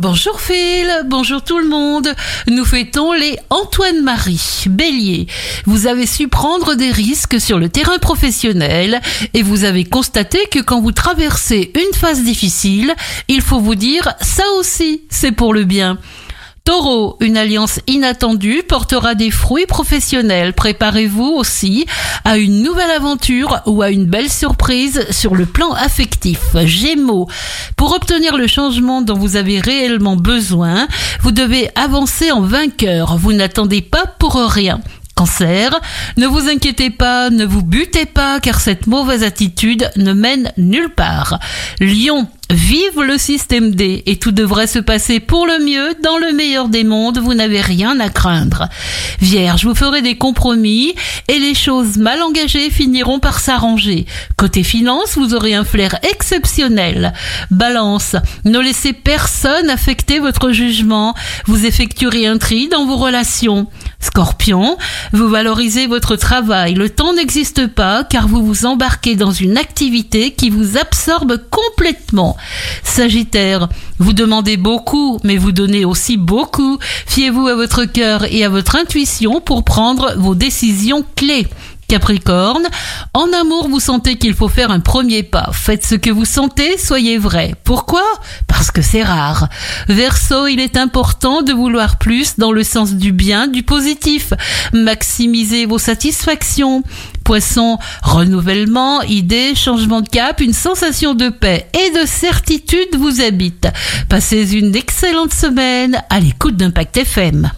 Bonjour Phil, bonjour tout le monde. Nous fêtons les Antoine-Marie. Bélier, vous avez su prendre des risques sur le terrain professionnel et vous avez constaté que quand vous traversez une phase difficile, il faut vous dire ça aussi, c'est pour le bien. Taureau, une alliance inattendue portera des fruits professionnels. Préparez-vous aussi à une nouvelle aventure ou à une belle surprise sur le plan affectif. Gémeaux, pour obtenir le changement dont vous avez réellement besoin, vous devez avancer en vainqueur. Vous n'attendez pas pour rien. Cancer, ne vous inquiétez pas, ne vous butez pas, car cette mauvaise attitude ne mène nulle part. Lion, Vive le système D et tout devrait se passer pour le mieux dans le meilleur des mondes, vous n'avez rien à craindre. Vierge, vous ferez des compromis et les choses mal engagées finiront par s'arranger. Côté finance, vous aurez un flair exceptionnel. Balance, ne laissez personne affecter votre jugement, vous effectuerez un tri dans vos relations. Scorpion, vous valorisez votre travail, le temps n'existe pas car vous vous embarquez dans une activité qui vous absorbe complètement. Sagittaire, vous demandez beaucoup, mais vous donnez aussi beaucoup. Fiez-vous à votre cœur et à votre intuition pour prendre vos décisions clés. Capricorne, en amour, vous sentez qu'il faut faire un premier pas. Faites ce que vous sentez, soyez vrai. Pourquoi? Parce que c'est rare. Verseau, il est important de vouloir plus dans le sens du bien, du positif. Maximisez vos satisfactions. Poisson, renouvellement, idées, changement de cap, une sensation de paix et de certitude vous habite. Passez une excellente semaine à l'écoute d'Impact FM.